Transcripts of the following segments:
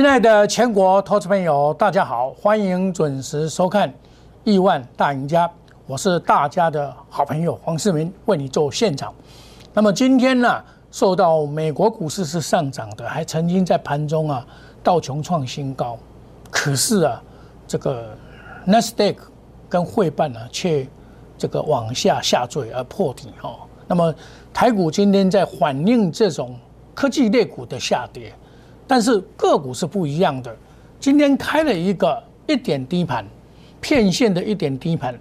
亲爱的全国投资朋友，大家好，欢迎准时收看《亿万大赢家》，我是大家的好朋友黄世明，为你做现场。那么今天呢，受到美国股市是上涨的，还曾经在盘中啊道琼创新高，可是啊，这个 Nasdaq 跟汇办呢却这个往下下坠而破底哈。那么台股今天在反映这种科技类股的下跌。但是个股是不一样的，今天开了一个一点低盘，片线的一点低盘，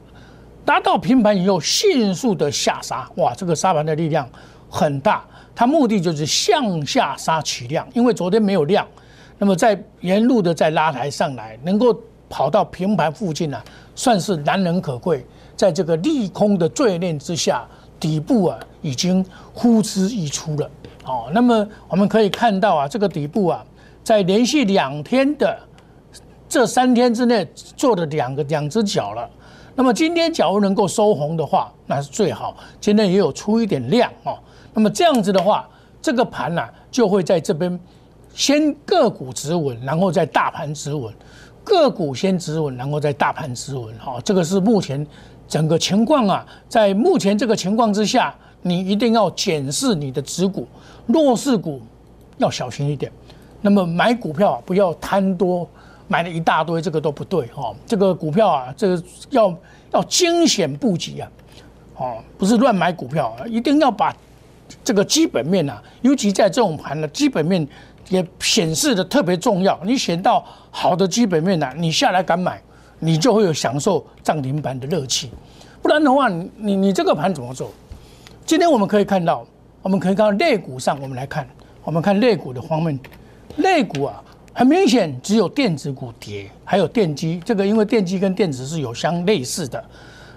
达到平盘以后迅速的下杀，哇，这个杀盘的力量很大，它目的就是向下杀取量，因为昨天没有量，那么在沿路的再拉抬上来，能够跑到平盘附近呢，算是难能可贵，在这个利空的罪孽之下，底部啊已经呼之欲出了。哦，那么我们可以看到啊，这个底部啊，在连续两天的这三天之内做了两个两只脚了。那么今天假如能够收红的话，那是最好。今天也有出一点量哦。那么这样子的话，这个盘呢就会在这边先个股止稳，然后再大盘止稳。个股先止稳，然后再大盘止稳。哈，这个是目前整个情况啊。在目前这个情况之下。你一定要检视你的持股，弱势股要小心一点。那么买股票不要贪多，买了一大堆，这个都不对哈。这个股票啊，这个要要精选布局啊，哦，不是乱买股票，啊一定要把这个基本面啊，尤其在这种盘的基本面也显示的特别重要。你选到好的基本面呢，你下来敢买，你就会有享受涨停板的乐趣。不然的话，你你这个盘怎么做？今天我们可以看到，我们可以看到类股上，我们来看，我们看类股的方面，类股啊，很明显只有电子股跌，还有电机，这个因为电机跟电子是有相类似的，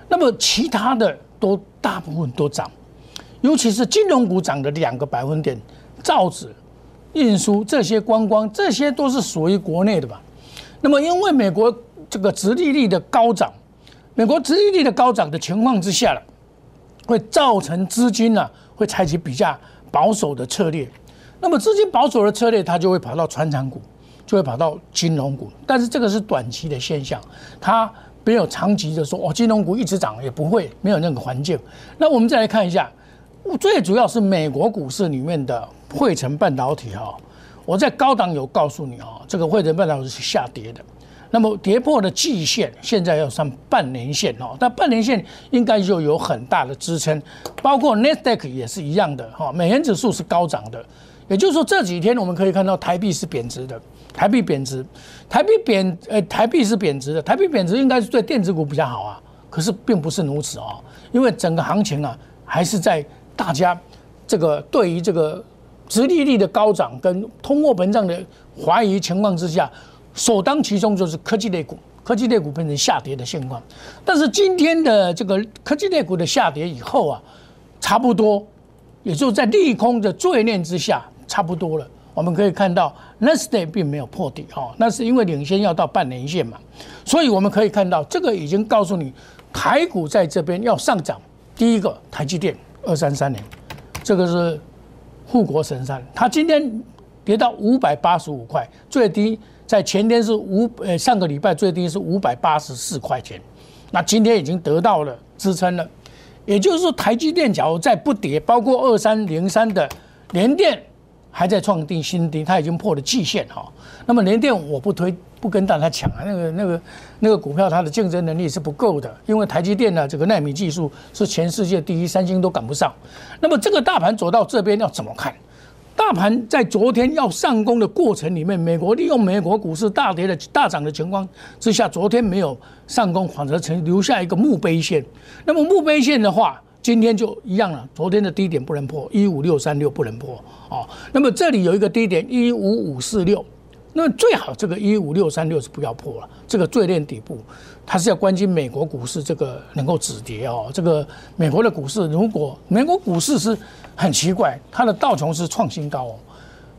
那么其他的都大部分都涨，尤其是金融股涨了两个百分点，造纸、运输这些观光，这些都是属于国内的吧？那么因为美国这个殖利率的高涨，美国殖利率的高涨的情况之下了。会造成资金呢会采取比较保守的策略，那么资金保守的策略，它就会跑到船厂股，就会跑到金融股。但是这个是短期的现象，它没有长期的说哦，金融股一直涨也不会没有那个环境。那我们再来看一下，最主要是美国股市里面的汇成半导体哈，我在高档有告诉你哈，这个汇成半导体是下跌的。那么跌破的季线，现在要上半年线哦，但半年线应该就有很大的支撑，包括 n e s d a q 也是一样的哈，美元指数是高涨的，也就是说这几天我们可以看到台币是贬值的，台币贬值，台币贬呃台币是贬值的，台币贬值应该是对电子股比较好啊，可是并不是如此哦，因为整个行情啊还是在大家这个对于这个殖利率的高涨跟通货膨胀的怀疑情况之下。首当其冲就是科技类股，科技类股变成下跌的现况。但是今天的这个科技类股的下跌以后啊，差不多，也就在利空的罪念之下，差不多了。我们可以看到 n e s t a 并没有破底哈，那是因为领先要到半年线嘛。所以我们可以看到，这个已经告诉你，台股在这边要上涨。第一个，台积电二三三年，这个是护国神山，它今天跌到五百八十五块，最低。在前天是五呃上个礼拜最低是五百八十四块钱，那今天已经得到了支撑了，也就是说台积电假如再不跌，包括二三零三的联电还在创定新低，它已经破了季线哈。那么联电我不推不跟大家抢啊，那个那个那个股票它的竞争能力是不够的，因为台积电呢这个纳米技术是全世界第一，三星都赶不上。那么这个大盘走到这边要怎么看？大盘在昨天要上攻的过程里面，美国利用美国股市大跌的大涨的情况之下，昨天没有上攻，反而成留下一个墓碑线。那么墓碑线的话，今天就一样了。昨天的低点不能破，一五六三六不能破哦。那么这里有一个低点一五五四六。那最好这个一五六三六是不要破了，这个最练底部，它是要关心美国股市这个能够止跌哦。这个美国的股市，如果美国股市是很奇怪，它的道琼斯创新高哦，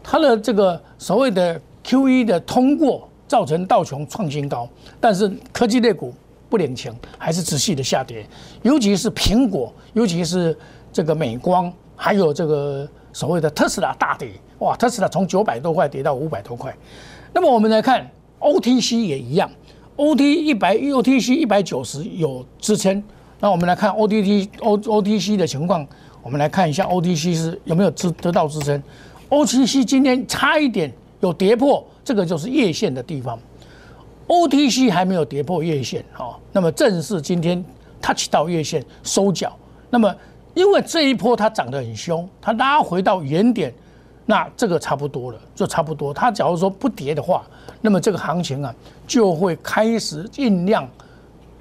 它的这个所谓的 Q E 的通过造成道琼创新高，但是科技类股不领情，还是持续的下跌，尤其是苹果，尤其是这个美光，还有这个。所谓的特斯拉大跌，哇，特斯拉从九百多块跌到五百多块，那么我们来看 OTC 也一样，OT 一百 OTC 一百九十有支撑。那我们来看 OTT O OTC 的情况，我们来看一下 OTC 是有没有支得到支撑。OTC 今天差一点有跌破，这个就是月线的地方。OTC 还没有跌破月线，哈，那么正是今天 touch 到月线收脚。那么因为这一波它涨得很凶，它拉回到原点，那这个差不多了，就差不多。它假如说不跌的话，那么这个行情啊就会开始酝酿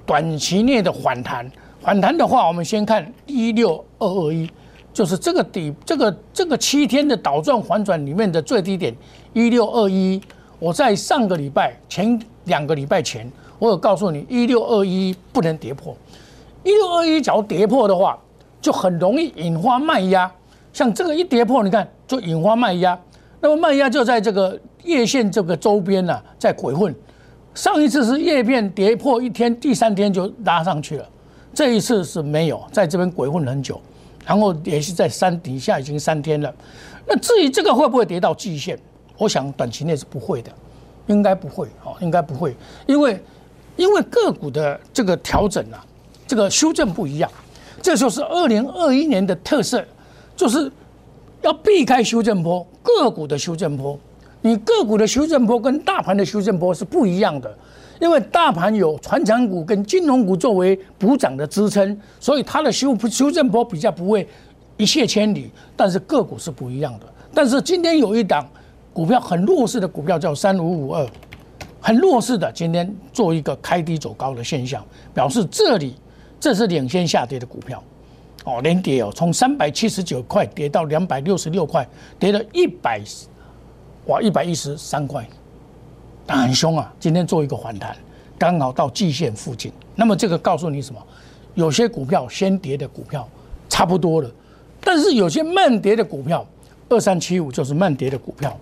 短期内的反弹。反弹的话，我们先看一六二二一，就是这个底，这个这个七天的倒转反转里面的最低点一六二一。我在上个礼拜前两个礼拜前，我有告诉你一六二一不能跌破，一六二一假如跌破的话，就很容易引发卖压。像这个一跌破，你看就引发卖压，那么卖压就在这个月线这个周边呢，在鬼混。上一次是叶片跌破一天，第三天就拉上去了，这一次是没有在这边鬼混很久，然后也是在山底下已经三天了。那至于这个会不会跌到季线？我想短期内是不会的，应该不会哦，应该不会，因为因为个股的这个调整啊，这个修正不一样，这就是二零二一年的特色，就是要避开修正波，个股的修正波，你个股的修正波跟大盘的修正波是不一样的，因为大盘有传产股跟金融股作为补涨的支撑，所以它的修修正波比较不会一泻千里，但是个股是不一样的，但是今天有一档。股票很弱势的股票叫三五五二，很弱势的，今天做一个开低走高的现象，表示这里这是领先下跌的股票，哦，连跌哦，从三百七十九块跌到两百六十六块，跌了一百，哇，一百一十三块，很凶啊！今天做一个反弹，刚好到季线附近。那么这个告诉你什么？有些股票先跌的股票差不多了，但是有些慢跌的股票，二三七五就是慢跌的股票。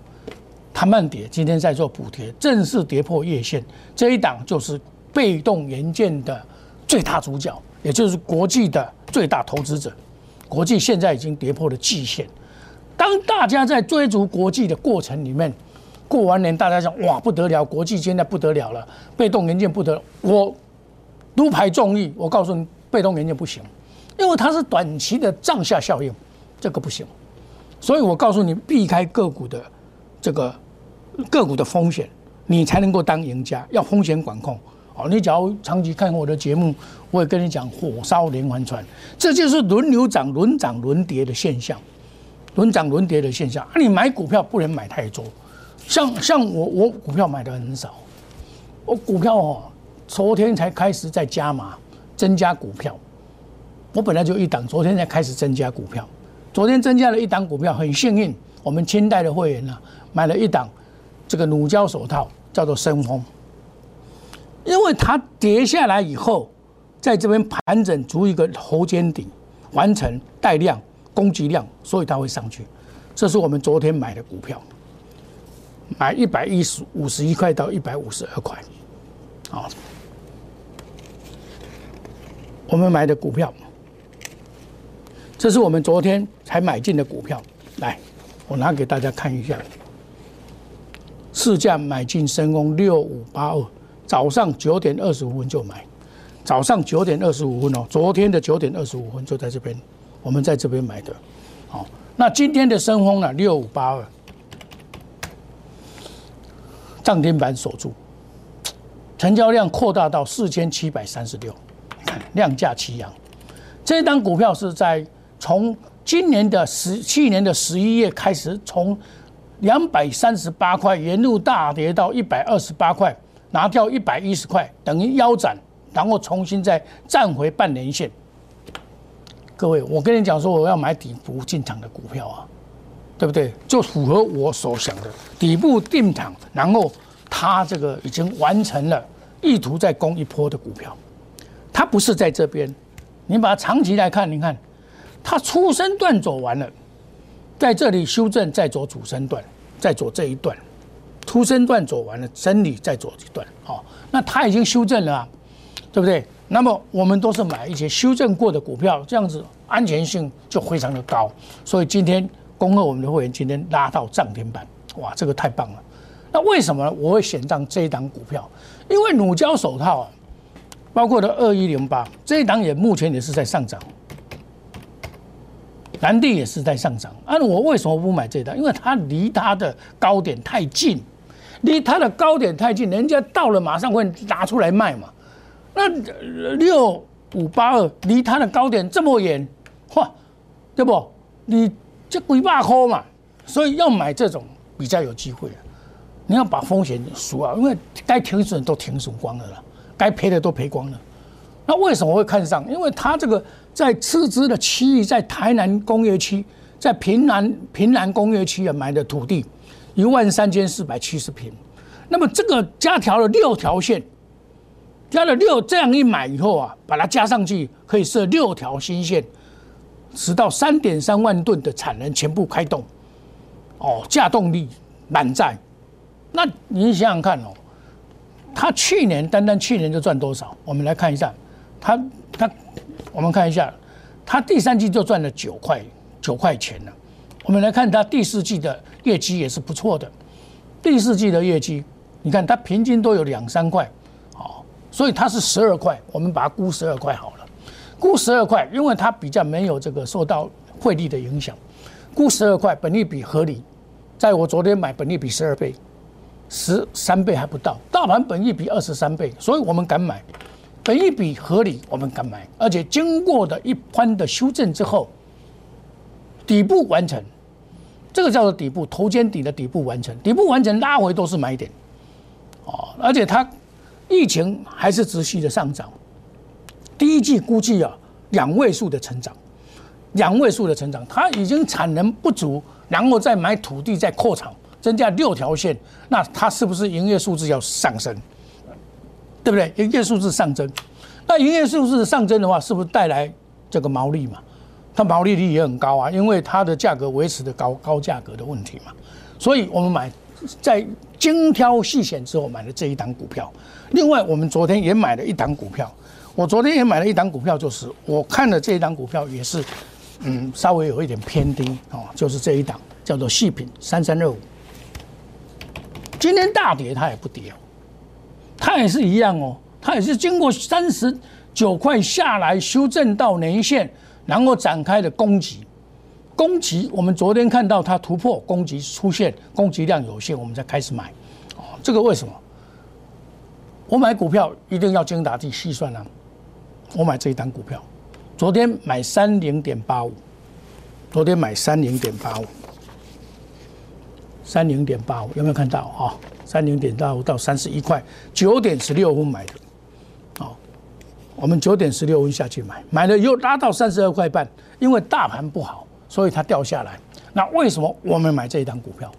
它慢跌，今天在做补贴，正式跌破月线，这一档就是被动元件的最大主角，也就是国际的最大投资者。国际现在已经跌破了季线。当大家在追逐国际的过程里面，过完年大家讲哇不得了，国际现在不得了了，被动元件不得了。我独排众议，我告诉你，被动元件不行，因为它是短期的涨下效应，这个不行。所以我告诉你，避开个股的这个。个股的风险，你才能够当赢家。要风险管控，哦，你只要长期看我的节目，我也跟你讲火烧连环船，这就是轮流涨、轮涨轮跌的现象，轮涨轮跌的现象。啊，你买股票不能买太多，像像我我股票买的很少，我股票哦，昨天才开始在加码增加股票，我本来就一档，昨天才开始增加股票，昨天增加了一档股票，很幸运，我们清代的会员呢买了一档。这个乳胶手套叫做深丰，因为它跌下来以后，在这边盘整足一个头肩顶，完成带量、攻击量，所以它会上去。这是我们昨天买的股票，买一百一十五十一块到一百五十二块，啊，我们买的股票，这是我们昨天才买进的股票。来，我拿给大家看一下。市价买进深丰六五八二，早上九点二十五分就买，早上九点二十五分哦，昨天的九点二十五分就在这边，我们在这边买的，好，那今天的深丰呢六五八二，涨停板锁住，成交量扩大到四千七百三十六，你看量价齐扬，这单股票是在从今年的十去年的十一月开始从。两百三十八块，沿路大跌到一百二十八块，拿掉一百一十块，等于腰斩，然后重新再站回半年线。各位，我跟你讲说，我要买底部进场的股票啊，对不对？就符合我所想的底部定场，然后它这个已经完成了，意图再攻一波的股票，它不是在这边，你把它长期来看，你看它出生段走完了。在这里修正，再走主升段，再走这一段，出生段走完了，真理再走一段，好，那它已经修正了，对不对？那么我们都是买一些修正过的股票，这样子安全性就非常的高。所以今天恭贺我们的会员今天拉到涨停板，哇，这个太棒了！那为什么我会选上这一档股票？因为乳胶手套啊，包括的二一零八这一档也目前也是在上涨，蓝地也是在上涨。那，我为什么不买这一档？因为它离它的高点太近，离它的高点太近，人家到了马上会拿出来卖嘛。那六五八二离它的高点这么远，哇，对不？你这几百块嘛，所以要买这种比较有机会啊。你要把风险数啊，因为该停损都停损光了啦，该赔的都赔光了。那为什么会看上？因为它这个在斥资的区域，在台南工业区，在平南平南工业区啊买的土地一万三千四百七十平，那么这个加条了六条线，加了六，这样一买以后啊，把它加上去，可以设六条新线，直到三点三万吨的产能全部开动，哦，架动力满载。那你想想看哦，他去年单单去年就赚多少？我们来看一下，他他，我们看一下，他第三季就赚了九块九块钱了。我们来看它第四季的业绩也是不错的，第四季的业绩，你看它平均都有两三块，哦，所以它是十二块，我们把它估十二块好了，估十二块，因为它比较没有这个受到汇率的影响，估十二块，本利比合理，在我昨天买本利比十二倍。十三倍还不到，大盘本益比二十三倍，所以我们敢买，本益比合理，我们敢买，而且经过的一番的修正之后，底部完成，这个叫做底部头肩底的底部完成，底部完成拉回都是买点，哦，而且它疫情还是持续的上涨，第一季估计啊两位数的成长，两位数的成长，它已经产能不足，然后再买土地再扩厂。增加六条线，那它是不是营业数字要上升？对不对？营业数字上升，那营业数字上升的话，是不是带来这个毛利嘛？它毛利率也很高啊，因为它的价格维持的高高价格的问题嘛。所以我们买在精挑细选之后买了这一档股票。另外，我们昨天也买了一档股票，我昨天也买了一档股票，就是我看了这一档股票也是，嗯，稍微有一点偏低哦，就是这一档叫做细品三三二五。今天大跌，它也不跌哦，它也是一样哦，它也是经过三十九块下来修正到年线，然后展开的攻击。攻击，我们昨天看到它突破攻击出现，攻击量有限，我们才开始买。哦，这个为什么？我买股票一定要精打细算啊。我买这一单股票，昨天买三零点八五，昨天买三零点八五。三零点八五有没有看到啊？三零点八五到三十一块，九点十六分买的，我们九点十六分下去买，买了又拉到三十二块半，因为大盘不好，所以它掉下来。那为什么我们买这一档股票？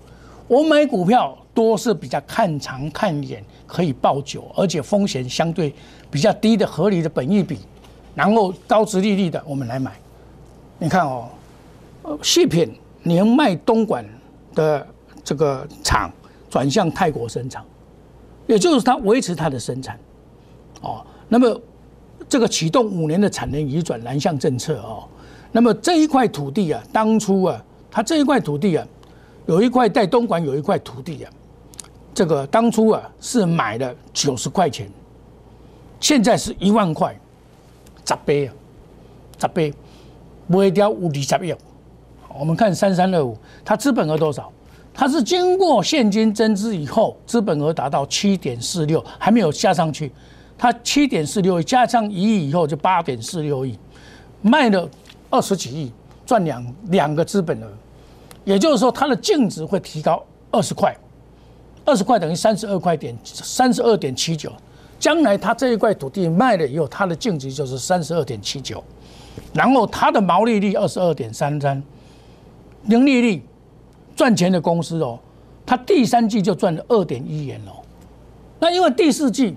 我买股票多是比较看长看远，可以抱久，而且风险相对比较低的合理的本益比，然后高值利率的，我们来买。你看哦，呃细品年迈东莞的。这个厂转向泰国生产，也就是它维持它的生产，哦，那么这个启动五年的产能移转南向政策哦，那么这一块土地啊，当初啊，它这一块土地啊，有一块在东莞有一块土地啊，这个当初啊是买了九十块钱，现在是一万块，十倍啊，十倍，卖掉五二十亿，我们看三三二五，它资本额多少？它是经过现金增资以后，资本额达到七点四六，还没有加上去。它七点四六亿加上一亿以后就八点四六亿，卖了二十几亿，赚两两个资本额，也就是说它的净值会提高二十块，二十块等于三十二块点三十二点七九。将来它这一块土地卖了以后，它的净值就是三十二点七九，然后它的毛利率二十二点三三，盈利率。赚钱的公司哦，它第三季就赚了二点一元哦。那因为第四季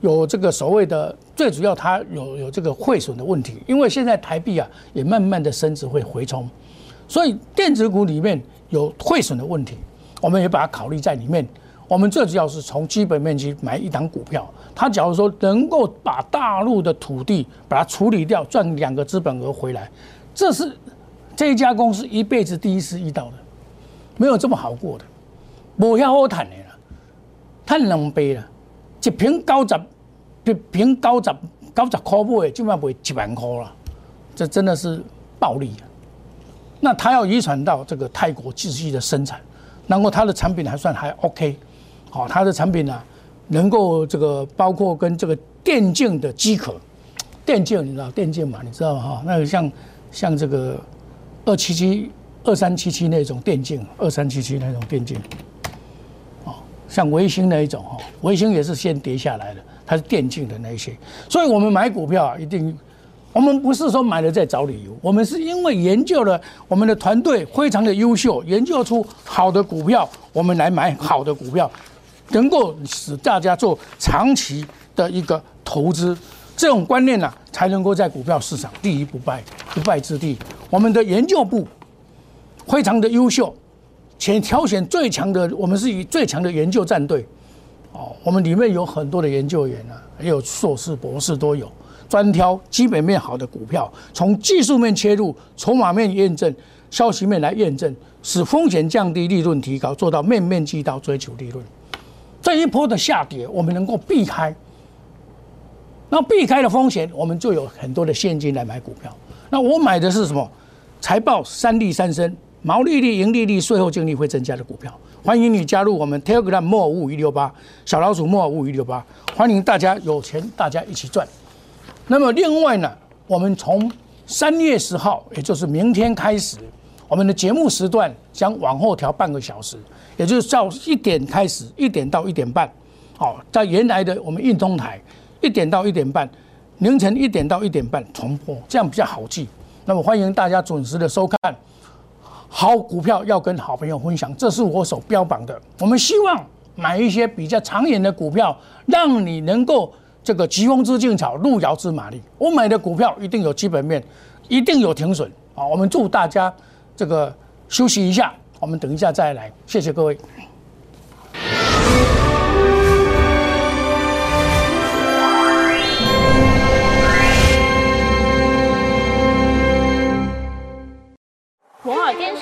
有这个所谓的最主要，它有有这个汇损的问题，因为现在台币啊也慢慢的升值会回冲，所以电子股里面有汇损的问题，我们也把它考虑在里面。我们最主要是从基本面去买一档股票，它假如说能够把大陆的土地把它处理掉，赚两个资本额回来，这是这一家公司一辈子第一次遇到的。没有这么好过的，不要好谈的了。太狼狈了，一瓶九十，一瓶九十九十块买，就卖卖一万块了，这真的是暴利！那他要遗传到这个泰国继续的生产，然后他的产品还算还 OK，好，他的产品呢，能够这个包括跟这个电竞的机壳，电竞你知道电竞嘛？你知道哈？那个像像这个二七七、二三七七那种电竞，二三七七那种电竞，像微星那一种哈，微星也是先跌下来的，它是电竞的那一些，所以我们买股票啊，一定。我们不是说买了再找理由，我们是因为研究了我们的团队非常的优秀，研究出好的股票，我们来买好的股票，能够使大家做长期的一个投资，这种观念呢，才能够在股票市场立于不败不败之地。我们的研究部非常的优秀，且挑选最强的，我们是以最强的研究战队，哦，我们里面有很多的研究员啊，也有硕士、博士都有。专挑基本面好的股票，从技术面切入，筹码面验证，消息面来验证，使风险降低，利润提高，做到面面俱到，追求利润。这一波的下跌，我们能够避开。那避开了风险，我们就有很多的现金来买股票。那我买的是什么？财报三利三升，毛利率、盈利率、税后净利会增加的股票。欢迎你加入我们 Telegram 莫五五一六八小老鼠莫五五一六八，欢迎大家有钱，大家一起赚。那么另外呢，我们从三月十号，也就是明天开始，我们的节目时段将往后调半个小时，也就是到一点开始，一点到一点半，好，在原来的我们运通台一点到一点半，凌晨一点到一点半重播，这样比较好记。那么欢迎大家准时的收看，好股票要跟好朋友分享，这是我所标榜的。我们希望买一些比较长远的股票，让你能够。这个疾风知劲草，路遥知马力。我买的股票一定有基本面，一定有停损啊！我们祝大家这个休息一下，我们等一下再来。谢谢各位。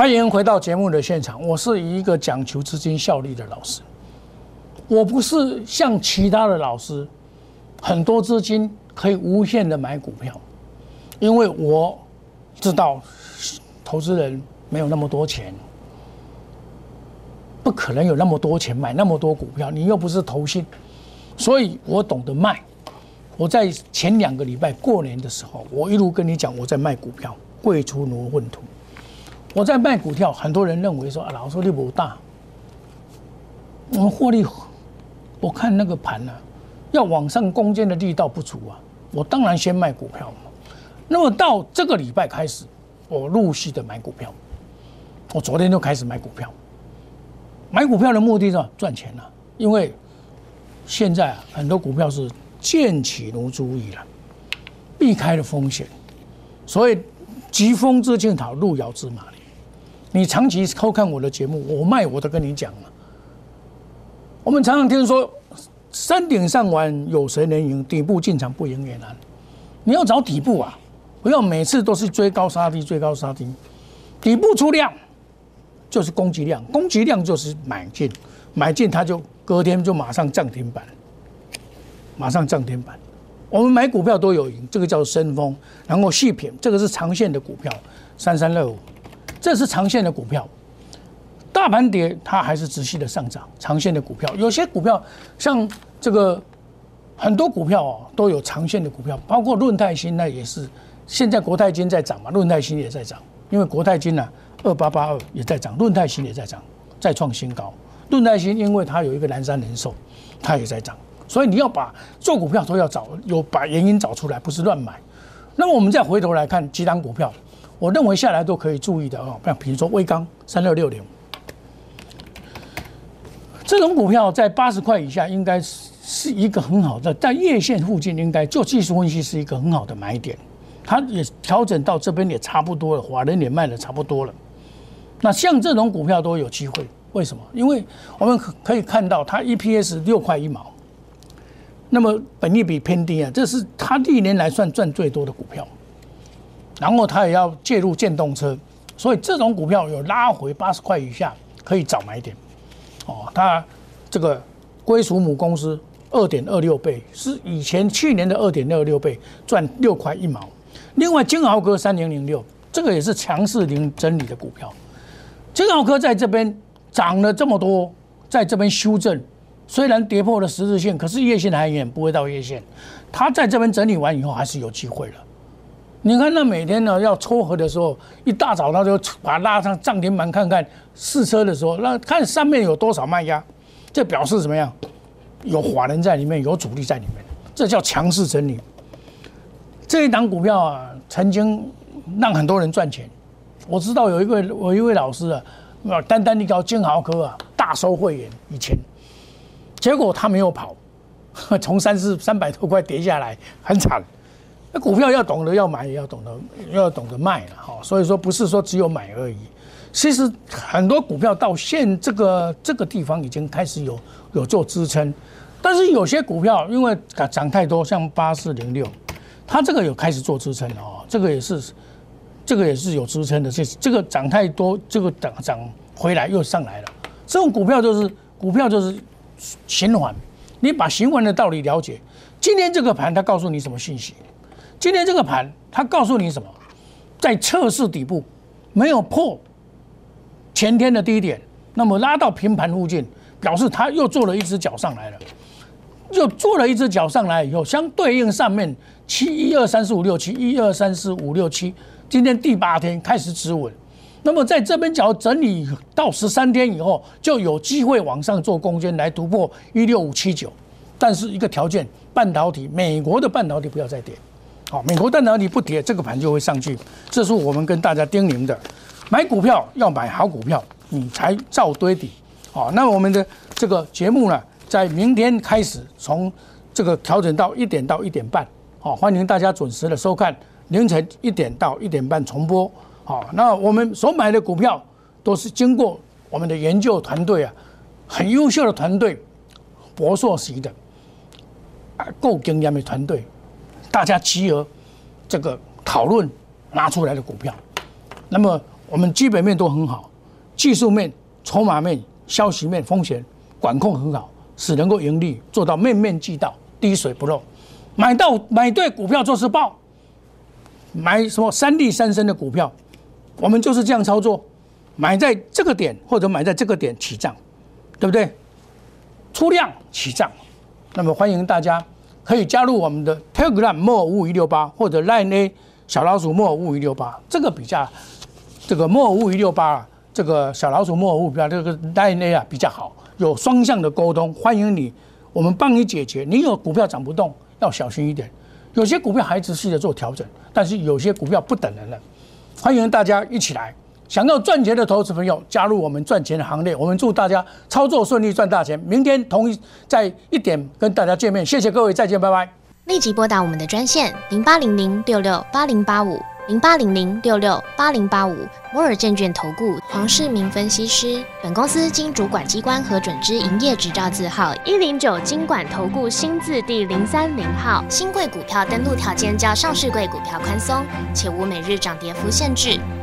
欢迎回到节目的现场。我是一个讲求资金效率的老师，我不是像其他的老师，很多资金可以无限的买股票，因为我知道投资人没有那么多钱，不可能有那么多钱买那么多股票。你又不是投信，所以我懂得卖。我在前两个礼拜过年的时候，我一路跟你讲我在卖股票，贵出挪混土。我在卖股票，很多人认为说啊，老师力不大，我们获利，我看那个盘呢，要往上攻坚的力道不足啊，我当然先卖股票嘛。那么到这个礼拜开始，我陆续的买股票，我昨天就开始买股票。买股票的目的是赚钱啊，因为现在啊，很多股票是见起如注意了，避开了风险，所以疾风知劲草，路遥知马力。你长期偷看我的节目，我卖我都跟你讲了。我们常常听说山顶上玩有谁能赢？底部进场不赢也难。你要找底部啊，不要每次都是追高杀低，追高杀低。底部出量就是攻击量，攻击量就是买进，买进它就隔天就马上涨停板，马上涨停板。我们买股票都有赢，这个叫升风。然后细品，这个是长线的股票，三三六五。这是长线的股票，大盘跌，它还是持续的上涨，长线的股票，有些股票像这个很多股票哦都有长线的股票，包括润泰新那也是，现在国泰金在涨嘛，润泰新也在涨，因为国泰金呢二八八二也在涨，润泰新也在涨，再创新高。润泰新因为它有一个南山人寿，它也在涨，所以你要把做股票都要找有把原因找出来，不是乱买。那么我们再回头来看几档股票，我认为下来都可以注意的哦，像比如说威刚三六六零。这种股票在八十块以下，应该是是一个很好的，在月线附近，应该就技术分析是一个很好的买点。它也调整到这边也差不多了，华人也卖的差不多了。那像这种股票都有机会，为什么？因为我们可可以看到它 EPS 六块一毛，那么本益比偏低啊，这是它历年来算赚最多的股票。然后它也要介入电动车，所以这种股票有拉回八十块以下，可以早买点。哦，它这个归属母公司二点二六倍，是以前去年的二点二六倍，赚六块一毛。另外，金豪科三零零六，这个也是强势零整理的股票。金豪科在这边涨了这么多，在这边修正，虽然跌破了十字线，可是月线还远不会到月线。它在这边整理完以后，还是有机会了。你看，那每天呢要撮合的时候，一大早他就把它拉上涨停板看看试车的时候，那看上面有多少卖压，这表示怎么样？有华人在里面，有主力在里面，这叫强势整理。这一档股票啊，曾经让很多人赚钱。我知道有一位有一位老师啊，单单一条金豪科啊，大收会员以前，结果他没有跑，从三四三百多块跌下来，很惨。那股票要懂得要买，也要懂得要懂得卖了哈。所以说不是说只有买而已。其实很多股票到现这个这个地方已经开始有有做支撑，但是有些股票因为涨太多，像八四零六，它这个有开始做支撑了哦。这个也是这个也是有支撑的。这这个涨太多，这个涨涨回来又上来了。这种股票就是股票就是循环。你把循环的道理了解，今天这个盘它告诉你什么信息？今天这个盘，它告诉你什么？在测试底部，没有破前天的低点，那么拉到平盘附近，表示它又做了一只脚上来了。又做了一只脚上来以后，相对应上面七一二三四五六七一二三四五六七，今天第八天开始止稳。那么在这边脚整理到十三天以后，就有机会往上做攻坚来突破一六五七九。但是一个条件，半导体，美国的半导体不要再跌。好，美国在哪里不跌，这个盘就会上去。这是我们跟大家叮咛的，买股票要买好股票，你才造堆底。好，那我们的这个节目呢，在明天开始从这个调整到一点到一点半。好，欢迎大家准时的收看，凌晨一点到一点半重播。好，那我们所买的股票都是经过我们的研究团队啊，很优秀的团队，博硕级的，啊，够经验的团队。大家集合，这个讨论拿出来的股票，那么我们基本面都很好，技术面、筹码面、消息面、风险管控很好，使能够盈利做到面面俱到、滴水不漏。买到买对股票就是爆，买什么三利三升的股票，我们就是这样操作，买在这个点或者买在这个点起涨，对不对？出量起涨，那么欢迎大家。可以加入我们的 Telegram 莫五五一六八或者 Line A 小老鼠莫五五一六八，这个比较这个莫五五一六八这个小老鼠莫五五比这个 Line A 啊比较好，有双向的沟通。欢迎你，我们帮你解决。你有股票涨不动，要小心一点。有些股票还持续的做调整，但是有些股票不等人了。欢迎大家一起来。想要赚钱的投资朋友，加入我们赚钱的行列。我们祝大家操作顺利，赚大钱。明天同一在一点跟大家见面。谢谢各位，再见，拜拜。立即拨打我们的专线零八零零六六八零八五零八零零六六八零八五摩尔证券投顾黄世明分析师。本公司经主管机关核准之营业执照字号一零九金管投顾新字第零三零号。新贵股票登录条件较上市贵股票宽松，且无每日涨跌幅限制。